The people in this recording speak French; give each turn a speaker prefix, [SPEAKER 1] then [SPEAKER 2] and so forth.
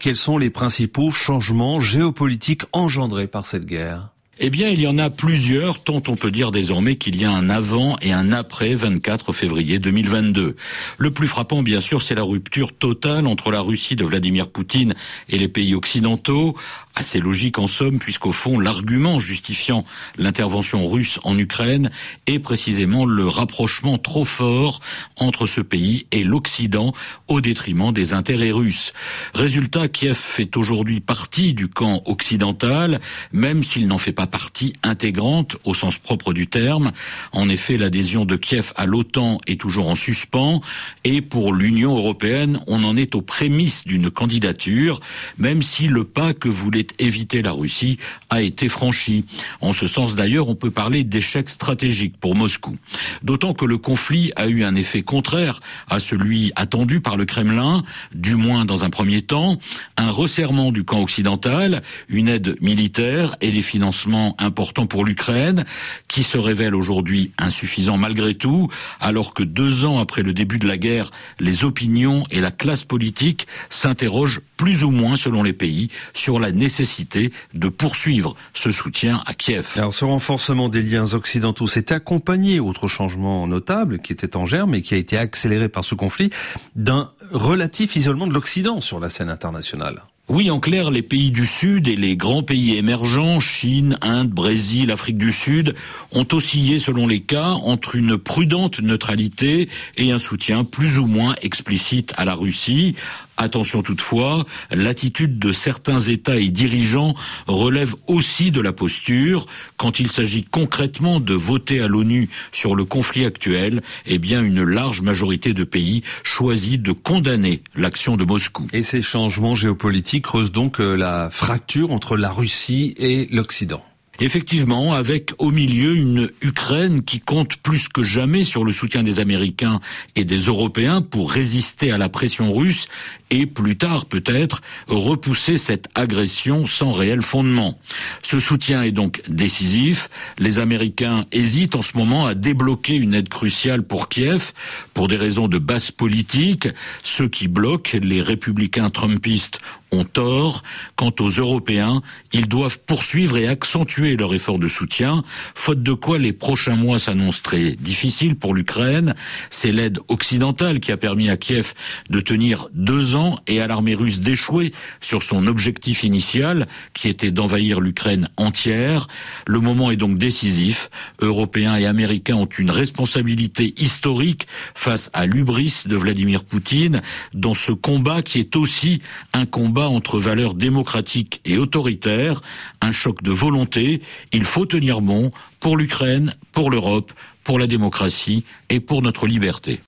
[SPEAKER 1] Quels sont les principaux changements géopolitiques engendrés par cette guerre?
[SPEAKER 2] Eh bien, il y en a plusieurs, tant on peut dire désormais qu'il y a un avant et un après 24 février 2022. Le plus frappant, bien sûr, c'est la rupture totale entre la Russie de Vladimir Poutine et les pays occidentaux, assez logique en somme, puisqu'au fond, l'argument justifiant l'intervention russe en Ukraine est précisément le rapprochement trop fort entre ce pays et l'Occident au détriment des intérêts russes. Résultat, Kiev fait aujourd'hui partie du camp occidental, même s'il n'en fait pas partie intégrante au sens propre du terme. En effet, l'adhésion de Kiev à l'OTAN est toujours en suspens et pour l'Union européenne, on en est aux prémices d'une candidature, même si le pas que voulait éviter la Russie a été franchi. En ce sens d'ailleurs, on peut parler d'échec stratégique pour Moscou. D'autant que le conflit a eu un effet contraire à celui attendu par le Kremlin, du moins dans un premier temps, un resserrement du camp occidental, une aide militaire et des financements importants pour l'Ukraine, qui se révèlent aujourd'hui insuffisants malgré tout, alors que deux ans après le début de la guerre, les opinions et la classe politique s'interrogent plus ou moins selon les pays sur la nécessité nécessité de poursuivre ce soutien à Kiev.
[SPEAKER 1] Alors ce renforcement des liens occidentaux s'est accompagné, autre changement notable qui était en germe et qui a été accéléré par ce conflit, d'un relatif isolement de l'Occident sur la scène internationale.
[SPEAKER 2] Oui, en clair, les pays du Sud et les grands pays émergents, Chine, Inde, Brésil, Afrique du Sud, ont oscillé selon les cas entre une prudente neutralité et un soutien plus ou moins explicite à la Russie, Attention toutefois, l'attitude de certains États et dirigeants relève aussi de la posture. Quand il s'agit concrètement de voter à l'ONU sur le conflit actuel, eh bien une large majorité de pays choisit de condamner l'action de Moscou.
[SPEAKER 1] Et ces changements géopolitiques creusent donc euh, la fracture entre la Russie et l'Occident.
[SPEAKER 2] Effectivement, avec au milieu une Ukraine qui compte plus que jamais sur le soutien des Américains et des Européens pour résister à la pression russe et plus tard peut-être repousser cette agression sans réel fondement. Ce soutien est donc décisif. Les Américains hésitent en ce moment à débloquer une aide cruciale pour Kiev pour des raisons de base politique. Ceux qui bloquent, les républicains trumpistes, ont tort. Quant aux Européens, ils doivent poursuivre et accentuer leur effort de soutien, faute de quoi les prochains mois s'annoncent très difficiles pour l'Ukraine. C'est l'aide occidentale qui a permis à Kiev de tenir deux ans et à l'armée russe d'échouer sur son objectif initial, qui était d'envahir l'Ukraine entière. Le moment est donc décisif. Européens et Américains ont une responsabilité historique face à l'ubris de Vladimir Poutine dans ce combat qui est aussi un entre valeurs démocratiques et autoritaires, un choc de volonté. Il faut tenir bon pour l'Ukraine, pour l'Europe, pour la démocratie et pour notre liberté.